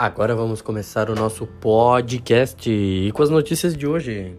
Agora vamos começar o nosso podcast e com as notícias de hoje.